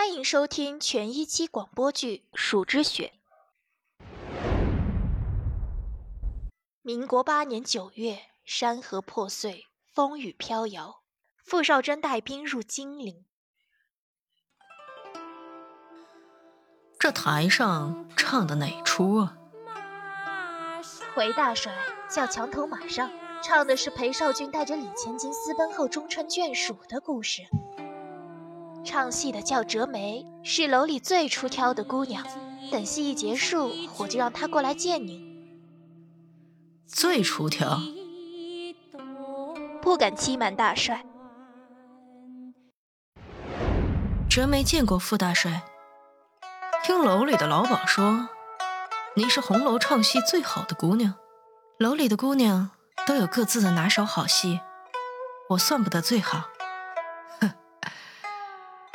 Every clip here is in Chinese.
欢迎收听全一期广播剧《蜀之雪》。民国八年九月，山河破碎，风雨飘摇，傅少贞带兵入金陵。这台上唱的哪出啊？回大帅叫墙头马上，唱的是裴少俊带着李千金私奔后终成眷属的故事。唱戏的叫折梅，是楼里最出挑的姑娘。等戏一结束，我就让她过来见您。最出挑？不敢欺瞒大帅。折梅见过傅大帅。听楼里的老鸨说，你是红楼唱戏最好的姑娘。楼里的姑娘都有各自的拿手好戏，我算不得最好。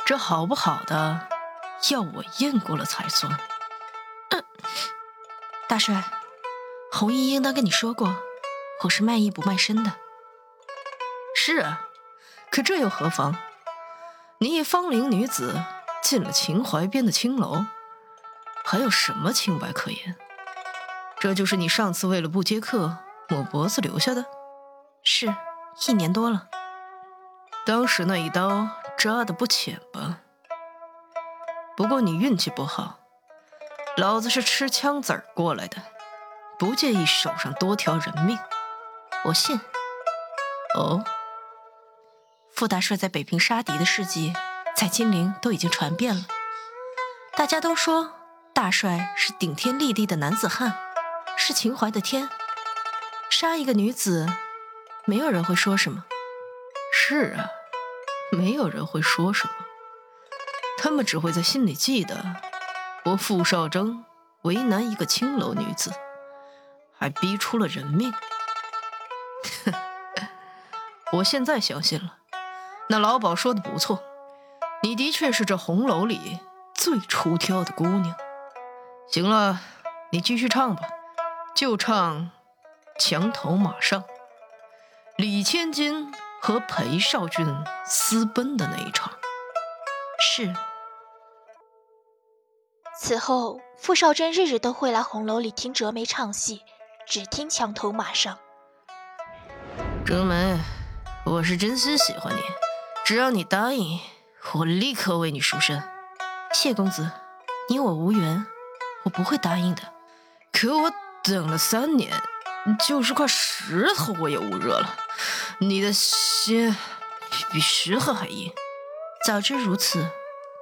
这好不好的，要我验过了才算。大帅，红衣应当跟你说过，我是卖艺不卖身的。是啊，可这又何妨？你一芳龄女子，进了秦淮边的青楼。还有什么清白可言？这就是你上次为了不接客抹脖子留下的？是，一年多了。当时那一刀扎的不浅吧？不过你运气不好，老子是吃枪子儿过来的，不介意手上多条人命。我信。哦，傅大帅在北平杀敌的事迹，在金陵都已经传遍了，大家都说。大帅是顶天立地的男子汉，是秦淮的天。杀一个女子，没有人会说什么。是啊，没有人会说什么。他们只会在心里记得，我傅少征为难一个青楼女子，还逼出了人命。我现在相信了，那老鸨说的不错，你的确是这红楼里最出挑的姑娘。行了，你继续唱吧，就唱《墙头马上》，李千金和裴少俊私奔的那一场。是。此后，傅少贞日日都会来红楼里听折梅唱戏，只听《墙头马上》。折梅，我是真心喜欢你，只要你答应，我立刻为你赎身。谢公子，你我无缘。我不会答应的，可我等了三年，就是块石头我也捂热了。你的心比石头还硬。早知如此，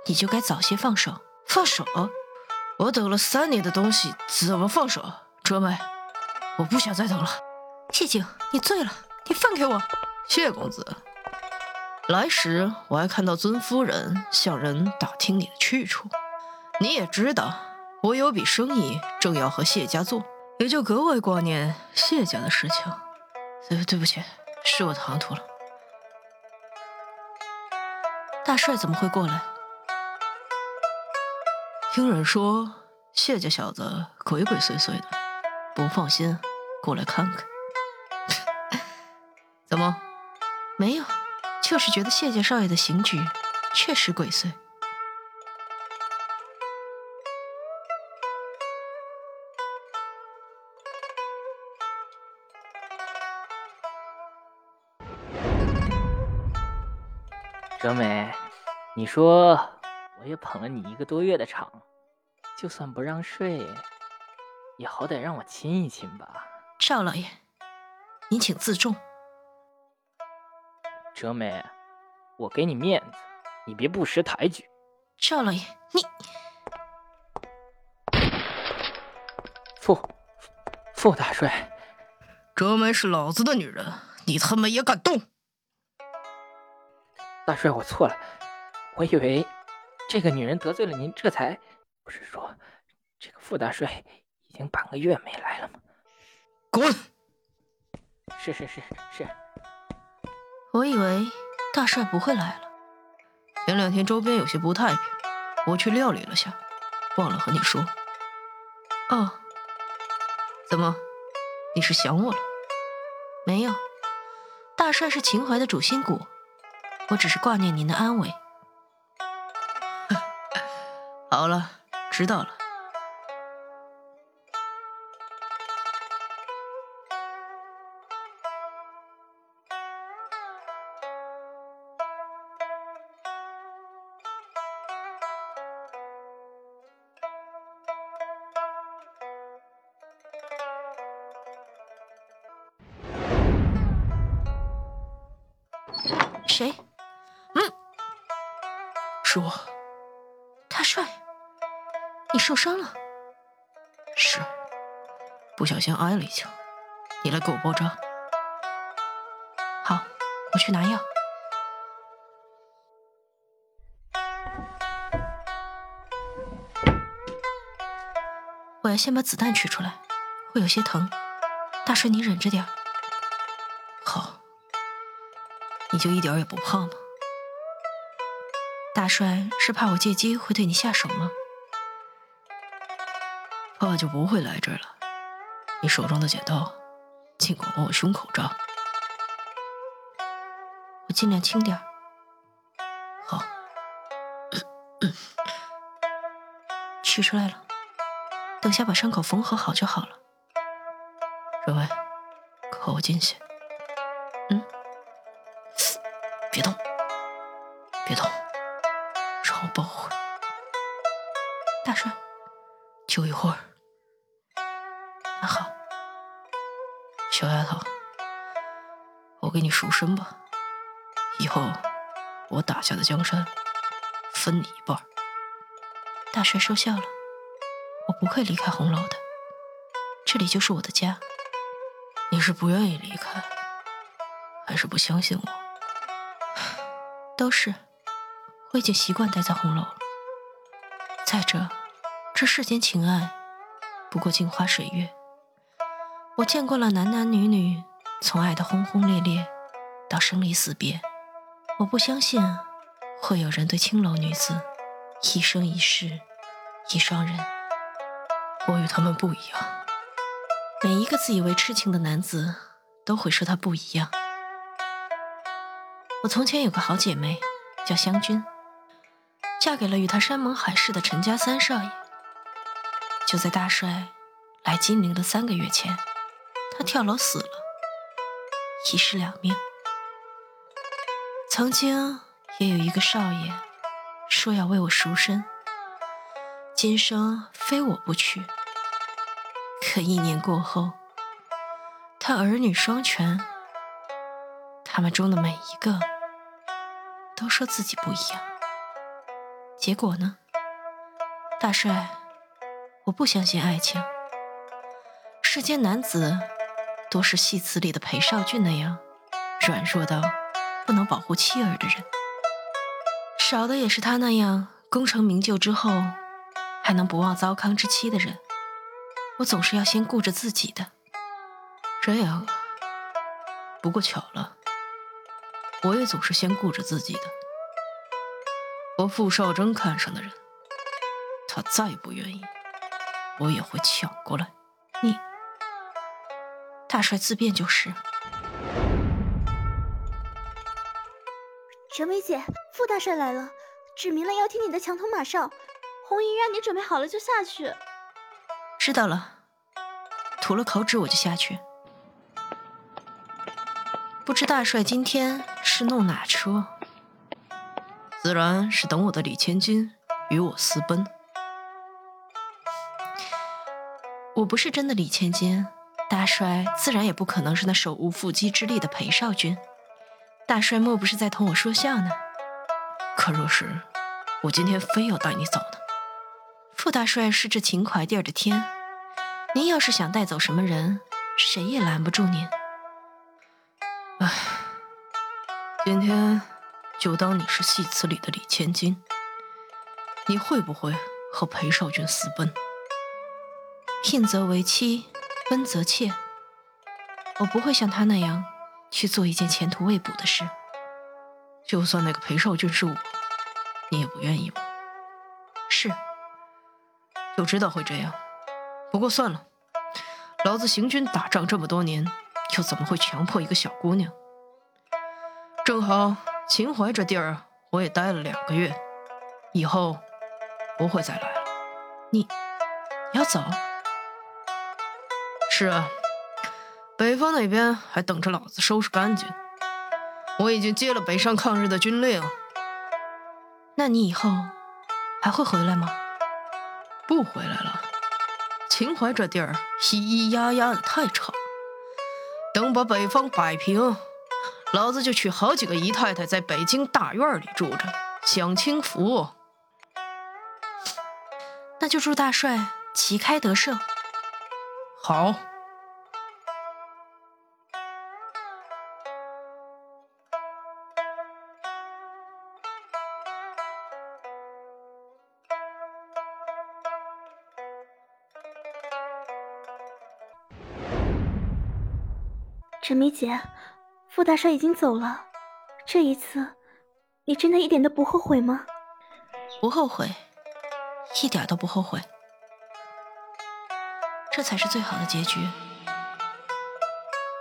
你就该早些放手。放手？我等了三年的东西怎么放手？哲梅，我不想再等了。谢景，你醉了，你放开我。谢公子，来时我还看到尊夫人向人打听你的去处，你也知道。我有笔生意正要和谢家做，也就格外挂念谢家的事情。对，对不起，是我唐突了。大帅怎么会过来？听人说谢家小子鬼鬼祟祟的，不放心，过来看看。怎么？没有，就是觉得谢家少爷的行局确实鬼祟。哲美，你说我也捧了你一个多月的场，就算不让睡，也好歹让我亲一亲吧。赵老爷，您请自重。哲美，我给你面子，你别不识抬举。赵老爷，你傅傅大帅，哲美是老子的女人，你他妈也敢动？大帅，我错了，我以为这个女人得罪了您，这才不是说这个傅大帅已经半个月没来了吗？滚！是是是是，我以为大帅不会来了。前两天周边有些不太平，我去料理了下，忘了和你说。哦，怎么？你是想我了？没有，大帅是秦淮的主心骨。我只是挂念您的安危。好了知道了。是我，大帅，你受伤了？是，不小心挨了一枪。你来给我包扎。好，我去拿药。我要先把子弹取出来，会有些疼。大帅，你忍着点。好。你就一点也不怕吗？大帅是怕我借机会对你下手吗？怕就不会来这儿了。你手中的剪刀，尽管往我胸口扎。我尽量轻点。好。取出来了，等下把伤口缝合好就好了。若薇，靠我近些。嗯。别动，别动，让我抱会。大帅，就一会儿。那好，小丫头，我给你赎身吧。以后我打下的江山，分你一半。大帅收下了，我不会离开红楼的，这里就是我的家。你是不愿意离开，还是不相信我？都是，我已经习惯待在红楼。再者，这世间情爱不过镜花水月。我见过了男男女女从爱的轰轰烈烈到生离死别，我不相信会有人对青楼女子一生一世一双人。我与他们不一样。每一个自以为痴情的男子都会说他不一样。我从前有个好姐妹，叫湘君，嫁给了与他山盟海誓的陈家三少爷。就在大帅来金陵的三个月前，她跳楼死了，一尸两命。曾经也有一个少爷说要为我赎身，今生非我不娶。可一年过后，他儿女双全，他们中的每一个。都说自己不一样，结果呢？大帅，我不相信爱情。世间男子都是戏词里的裴少俊那样软弱到不能保护妻儿的人，少的也是他那样功成名就之后还能不忘糟糠之妻的人。我总是要先顾着自己的。这样，不过巧了。我也总是先顾着自己的。我傅少征看上的人，他再不愿意，我也会抢过来。你，大帅自便就是。陈梅姐，傅大帅来了，指明了要听你的墙头马哨。红衣让你准备好了就下去。知道了，吐了口纸我就下去。不知大帅今天是弄哪出？自然是等我的李千金与我私奔。我不是真的李千金，大帅自然也不可能是那手无缚鸡之力的裴少君。大帅莫不是在同我说笑呢？可若是我今天非要带你走呢？傅大帅是这秦淮地儿的天，您要是想带走什么人，谁也拦不住您。唉，今天就当你是戏词里的李千金。你会不会和裴少君私奔？聘则为妻，奔则妾。我不会像他那样去做一件前途未卜的事。就算那个裴少君是我，你也不愿意吗？是，就知道会这样。不过算了，老子行军打仗这么多年。又怎么会强迫一个小姑娘？正好秦淮这地儿我也待了两个月，以后不会再来了。你要走？是啊，北方那边还等着老子收拾干净。我已经接了北上抗日的军令。那你以后还会回来吗？不回来了。秦淮这地儿咿咿呀呀的太吵，等把北方摆平，老子就娶好几个姨太太，在北京大院里住着，享清福。那就祝大帅旗开得胜。好。陈梅姐，傅大帅已经走了，这一次，你真的一点都不后悔吗？不后悔，一点都不后悔。这才是最好的结局。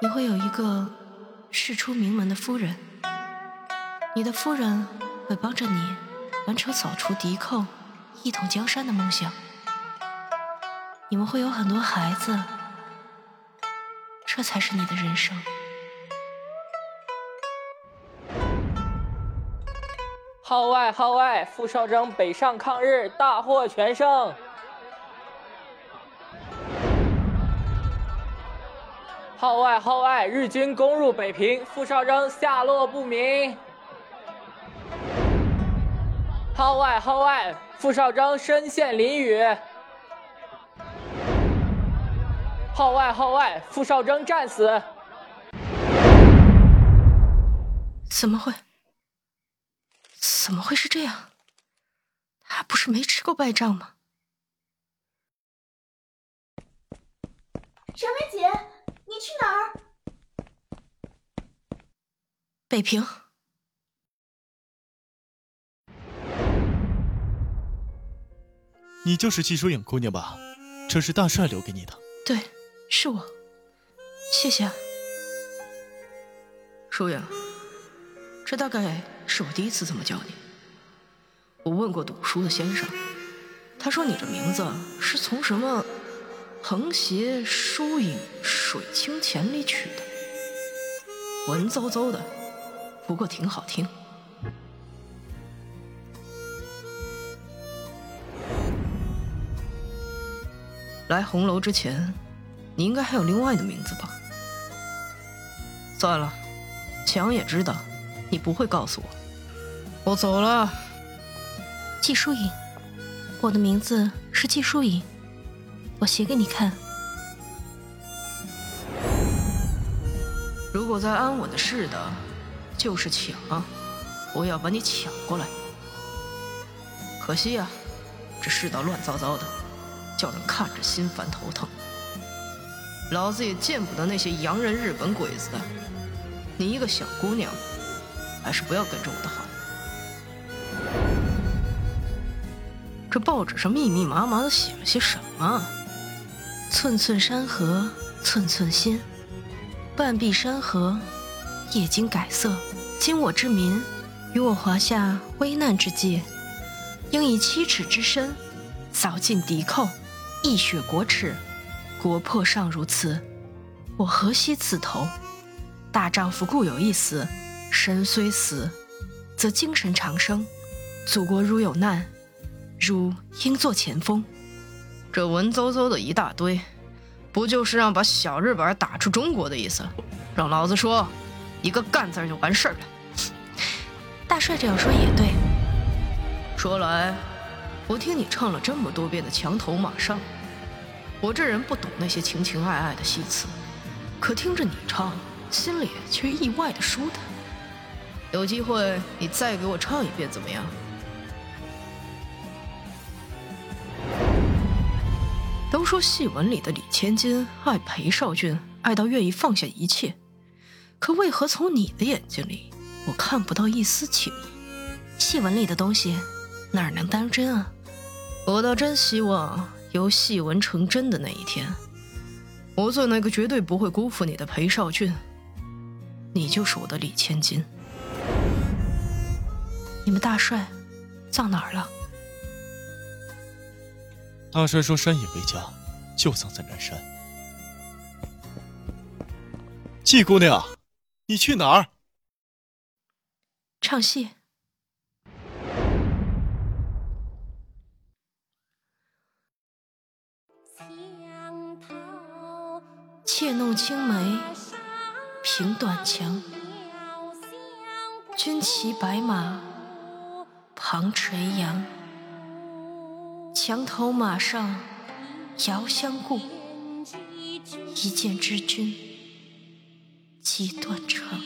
你会有一个世出名门的夫人，你的夫人会帮着你完成扫除敌寇、一统江山的梦想。你们会有很多孩子。这才是你的人生。号外号外！傅少征北上抗日，大获全胜。号外号外！日军攻入北平，傅少征下落不明。号外号外！傅少征身陷囹圄。号外号外！傅少征战死。怎么会？怎么会是这样？他不是没吃过败仗吗？陈薇姐，你去哪儿？北平。你就是季疏影姑娘吧？这是大帅留给你的。对。是我，谢谢。疏影，这大概是我第一次这么叫你。我问过赌书的先生，他说你的名字是从什么“横斜疏影水清浅”里取的，文绉绉的，不过挺好听。来红楼之前。你应该还有另外的名字吧？算了，强也知道你不会告诉我。我走了。季疏影，我的名字是季疏影，我写给你看。如果在安稳的世道，就是抢，我要把你抢过来。可惜呀，这世道乱糟糟的，叫人看着心烦头疼。老子也见不得那些洋人、日本鬼子。你一个小姑娘，还是不要跟着我的好。这报纸上密密麻麻的写了些什么？寸寸山河寸寸心，半壁山河夜经改色。今我之民，于我华夏危难之际，应以七尺之身，扫尽敌寇，一雪国耻。国破尚如此，我何惜此头？大丈夫固有一死，身虽死，则精神长生。祖国如有难，汝应作前锋。这文绉绉的一大堆，不就是让把小日本打出中国的意思？让老子说一个干字就完事儿了。大帅这样说也对。说来，我听你唱了这么多遍的《墙头马上》。我这人不懂那些情情爱爱的戏词，可听着你唱，心里却意外的舒坦。有机会你再给我唱一遍怎么样？都说戏文里的李千金爱裴少俊，爱到愿意放下一切，可为何从你的眼睛里，我看不到一丝情意？戏文里的东西哪能当真啊？我倒真希望。由戏文成真的那一天，我做那个绝对不会辜负你的裴少俊，你就是我的李千金。你们大帅葬哪儿了？大帅说：“山野为家，就葬在南山。”季姑娘，你去哪儿？唱戏。妾弄青梅，凭短墙。军骑白马，旁垂杨。墙头马上遥相顾，一见知君即断肠。